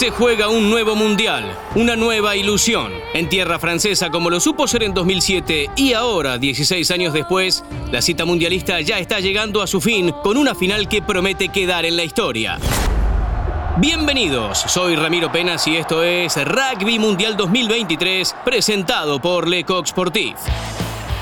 Se juega un nuevo mundial, una nueva ilusión. En tierra francesa como lo supo ser en 2007 y ahora, 16 años después, la cita mundialista ya está llegando a su fin con una final que promete quedar en la historia. Bienvenidos, soy Ramiro Penas y esto es Rugby Mundial 2023 presentado por Le Coq Sportif.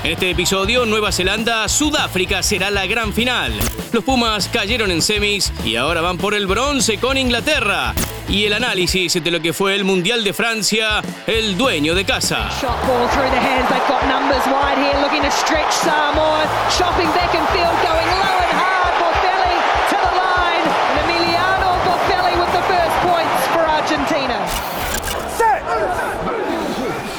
En este episodio, Nueva Zelanda-Sudáfrica será la gran final. Los Pumas cayeron en semis y ahora van por el bronce con Inglaterra. Y el análisis de lo que fue el Mundial de Francia, el dueño de casa.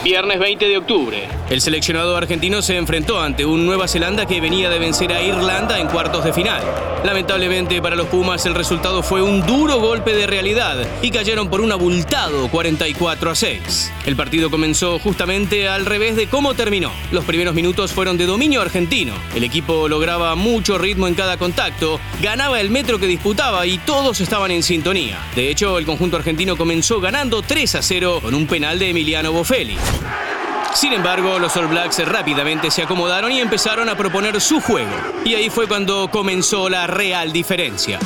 Viernes 20 de octubre. El seleccionado argentino se enfrentó ante un Nueva Zelanda que venía de vencer a Irlanda en cuartos de final. Lamentablemente para los Pumas el resultado fue un duro golpe de realidad y cayeron por un abultado 44 a 6. El partido comenzó justamente al revés de cómo terminó. Los primeros minutos fueron de dominio argentino. El equipo lograba mucho ritmo en cada contacto, ganaba el metro que disputaba y todos estaban en sintonía. De hecho, el conjunto argentino comenzó ganando 3 a 0 con un penal de Emiliano Boffelli. Sin embargo, los All Blacks rápidamente se acomodaron y empezaron a proponer su juego. Y ahí fue cuando comenzó la real diferencia.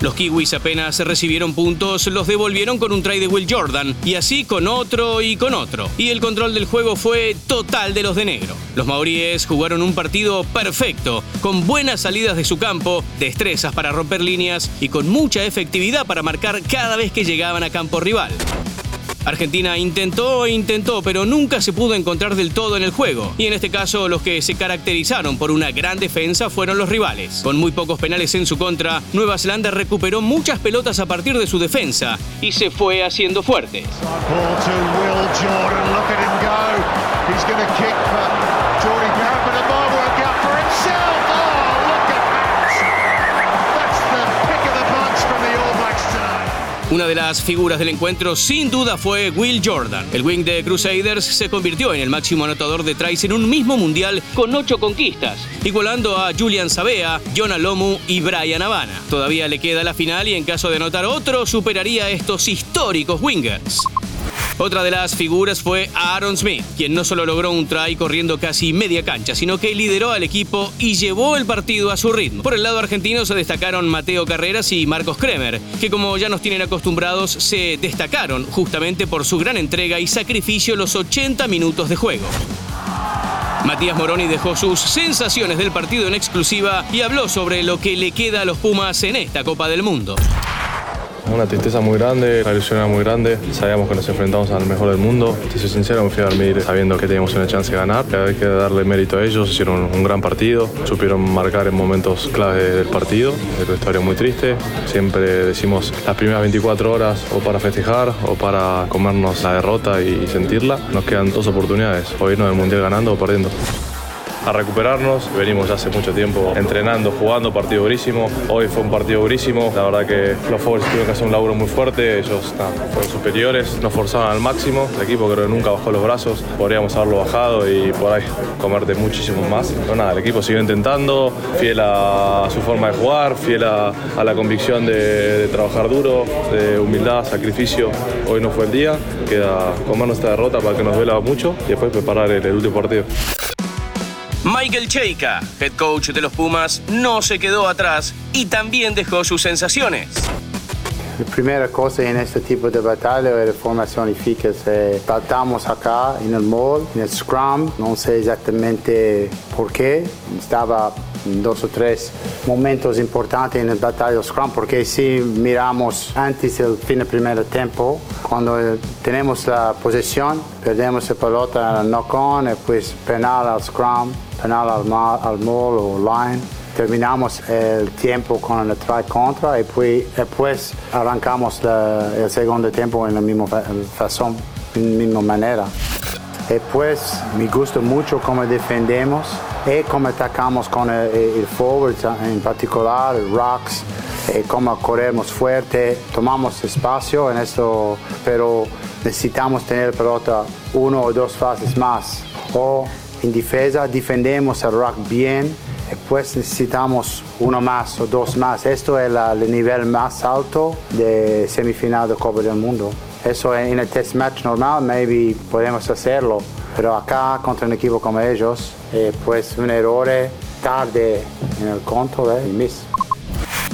Los kiwis apenas recibieron puntos, los devolvieron con un try de Will Jordan, y así con otro y con otro. Y el control del juego fue total de los de negro. Los maoríes jugaron un partido perfecto, con buenas salidas de su campo, destrezas para romper líneas y con mucha efectividad para marcar cada vez que llegaban a campo rival. Argentina intentó e intentó, pero nunca se pudo encontrar del todo en el juego. Y en este caso, los que se caracterizaron por una gran defensa fueron los rivales. Con muy pocos penales en su contra, Nueva Zelanda recuperó muchas pelotas a partir de su defensa y se fue haciendo fuerte. Una de las figuras del encuentro sin duda fue Will Jordan. El wing de Crusaders se convirtió en el máximo anotador de tries en un mismo mundial con ocho conquistas, igualando a Julian Sabea, Jonah Lomu y Brian Havana. Todavía le queda la final y en caso de anotar otro superaría a estos históricos wingers. Otra de las figuras fue Aaron Smith, quien no solo logró un try corriendo casi media cancha, sino que lideró al equipo y llevó el partido a su ritmo. Por el lado argentino se destacaron Mateo Carreras y Marcos Kremer, que como ya nos tienen acostumbrados, se destacaron justamente por su gran entrega y sacrificio los 80 minutos de juego. Matías Moroni dejó sus sensaciones del partido en exclusiva y habló sobre lo que le queda a los Pumas en esta Copa del Mundo. Una tristeza muy grande, una ilusión era muy grande. Sabíamos que nos enfrentamos al mejor del mundo. Si soy sincero, me fui a dormir sabiendo que teníamos una chance de ganar. Hay que darle mérito a ellos. Hicieron un gran partido. Supieron marcar en momentos clave del partido. Es una historia muy triste. Siempre decimos las primeras 24 horas o para festejar o para comernos la derrota y sentirla. Nos quedan dos oportunidades. O irnos del Mundial ganando o perdiendo a recuperarnos. Venimos ya hace mucho tiempo entrenando, jugando, partido durísimo. Hoy fue un partido durísimo. La verdad que los Forwards tuvieron que hacer un laburo muy fuerte. Ellos fueron superiores, nos forzaban al máximo. El equipo creo que nunca bajó los brazos. Podríamos haberlo bajado y por ahí comerte muchísimo más. Pero nada, el equipo siguió intentando, fiel a su forma de jugar, fiel a, la convicción de, trabajar duro, de humildad, sacrificio. Hoy no fue el día. Queda comer nuestra derrota para que nos duela mucho y después preparar el último partido. Michael Cheika, head coach de los Pumas, no se quedó atrás y también dejó sus sensaciones. La primera cosa en este tipo de batalla es la formación eficaz. Saltamos acá en el mall, en el scrum, no sé exactamente por qué. Estaba dos o tres momentos importantes en la batalla scrum, porque si miramos antes del fin del primer tiempo, cuando tenemos la posesión, perdemos la pelota el knock-on y pues penal al scrum penal al, al mall o line. Terminamos el tiempo con el try contra y pues, después arrancamos el segundo tiempo en la misma razón, en la misma manera. Después me gusta mucho cómo defendemos y cómo atacamos con el, el forward en particular, el rocks, y cómo corremos fuerte, tomamos espacio en esto, pero necesitamos tener pelota uno o dos fases más. O en defensa defendemos el rock bien, después necesitamos uno más o dos más. Esto es el nivel más alto de semifinal de Copa del Mundo. Eso en el test match normal, maybe podemos hacerlo, pero acá contra un equipo como ellos, eh, pues un error tarde en el control eh, miss.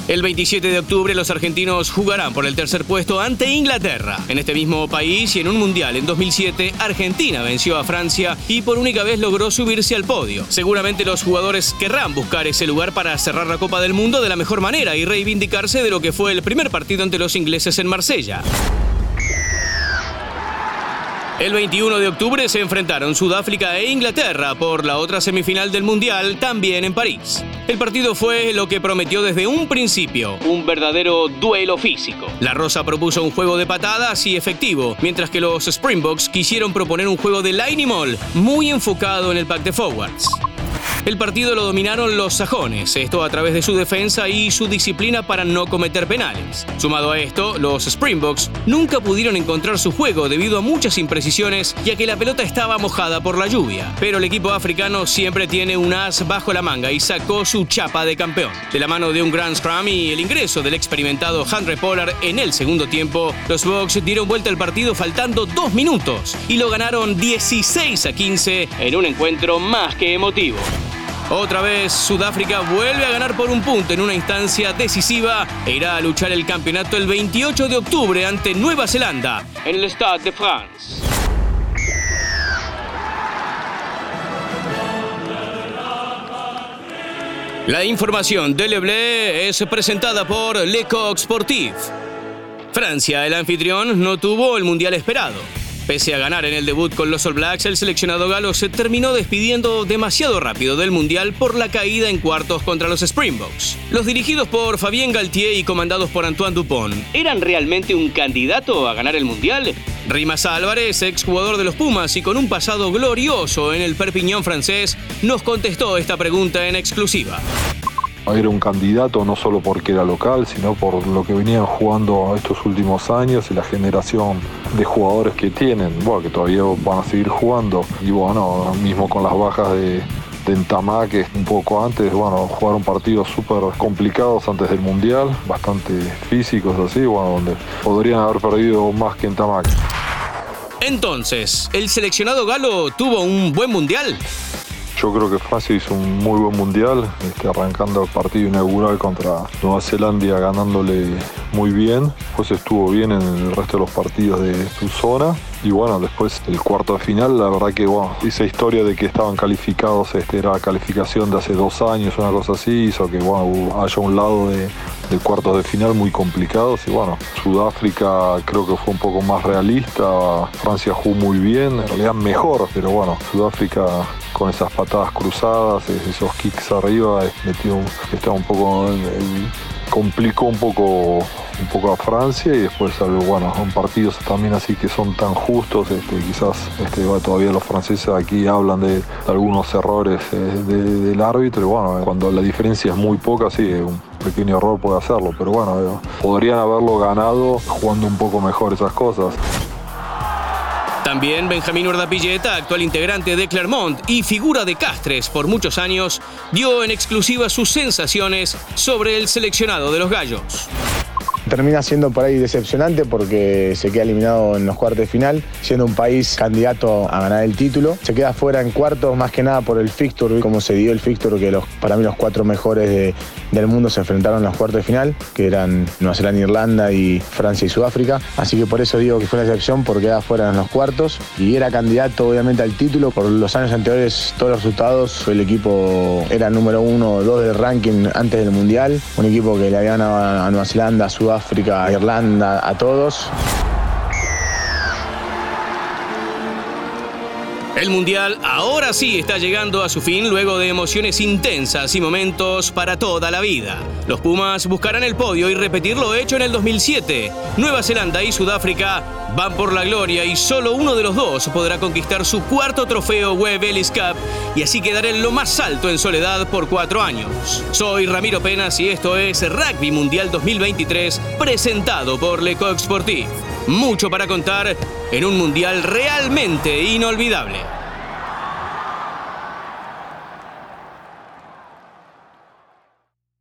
El 27 de octubre los argentinos jugarán por el tercer puesto ante Inglaterra. En este mismo país y en un mundial en 2007, Argentina venció a Francia y por única vez logró subirse al podio. Seguramente los jugadores querrán buscar ese lugar para cerrar la Copa del Mundo de la mejor manera y reivindicarse de lo que fue el primer partido ante los ingleses en Marsella. El 21 de octubre se enfrentaron Sudáfrica e Inglaterra por la otra semifinal del Mundial, también en París. El partido fue lo que prometió desde un principio, un verdadero duelo físico. La Rosa propuso un juego de patadas y efectivo, mientras que los Springboks quisieron proponer un juego de Lightning Mall muy enfocado en el pack de forwards. El partido lo dominaron los sajones, esto a través de su defensa y su disciplina para no cometer penales. Sumado a esto, los Springboks nunca pudieron encontrar su juego debido a muchas imprecisiones, ya que la pelota estaba mojada por la lluvia. Pero el equipo africano siempre tiene un as bajo la manga y sacó su chapa de campeón. De la mano de un Grand Scrum y el ingreso del experimentado Andre Pollard en el segundo tiempo, los Bucks dieron vuelta al partido faltando dos minutos y lo ganaron 16 a 15 en un encuentro más que emotivo. Otra vez Sudáfrica vuelve a ganar por un punto en una instancia decisiva e irá a luchar el campeonato el 28 de octubre ante Nueva Zelanda en el Stade de France. La información de Leblé es presentada por Le Coq Sportif. Francia, el anfitrión, no tuvo el mundial esperado. Pese a ganar en el debut con los All Blacks, el seleccionado galo se terminó despidiendo demasiado rápido del Mundial por la caída en cuartos contra los Springboks. Los dirigidos por Fabien Galtier y comandados por Antoine Dupont, ¿eran realmente un candidato a ganar el Mundial? Rimas Álvarez, exjugador de los Pumas y con un pasado glorioso en el Perpignan francés, nos contestó esta pregunta en exclusiva era un candidato no solo porque era local, sino por lo que venían jugando estos últimos años y la generación de jugadores que tienen, bueno, que todavía van a seguir jugando. Y bueno, mismo con las bajas de, de un poco antes, bueno, jugaron partidos súper complicados antes del Mundial, bastante físicos así, bueno, donde podrían haber perdido más que Entamá. Entonces, ¿el seleccionado galo tuvo un buen Mundial? Yo creo que Francia hizo un muy buen mundial, este, arrancando el partido inaugural contra Nueva Zelanda ganándole muy bien. Pues estuvo bien en el resto de los partidos de su zona. Y bueno, después el cuarto de final, la verdad que bueno, esa historia de que estaban calificados, este, era calificación de hace dos años, una cosa así, hizo que bueno, haya un lado de, de cuartos de final muy complicados. Y bueno, Sudáfrica creo que fue un poco más realista, Francia jugó muy bien, en realidad mejor, pero bueno, Sudáfrica con esas patadas cruzadas, esos kicks arriba, metió, estaba un poco, complicó un poco, un poco a Francia y después bueno, son partidos también así que son tan justos, este, quizás este, todavía los franceses aquí hablan de, algunos errores eh, del árbitro y bueno, cuando la diferencia es muy poca, sí, un pequeño error puede hacerlo, pero bueno, podrían haberlo ganado jugando un poco mejor esas cosas. También Benjamín Urdapilleta, actual integrante de Clermont y figura de Castres por muchos años, dio en exclusiva sus sensaciones sobre el seleccionado de los Gallos termina siendo por ahí decepcionante porque se queda eliminado en los cuartos de final, siendo un país candidato a ganar el título. Se queda fuera en cuartos más que nada por el fixture, como se dio el fixture, que los, para mí los cuatro mejores del mundo se enfrentaron en los cuartos de final, que eran Nueva Zelanda, Irlanda y Francia y Sudáfrica. Así que por eso digo que fue una decepción porque queda fuera en los cuartos y era candidato obviamente al título. Por los años anteriores, todos los resultados, el equipo era número uno o dos del ranking antes del Mundial. Un equipo que le había ganado a Nueva Zelanda, a Sudáfrica, África, Irlanda, a todos. El Mundial ahora sí está llegando a su fin luego de emociones intensas y momentos para toda la vida. Los Pumas buscarán el podio y repetir lo hecho en el 2007. Nueva Zelanda y Sudáfrica van por la gloria y solo uno de los dos podrá conquistar su cuarto trofeo Web Ellis Cup y así quedar en lo más alto en soledad por cuatro años. Soy Ramiro Penas y esto es Rugby Mundial 2023 presentado por Le Coq Sportif. Mucho para contar en un mundial realmente inolvidable.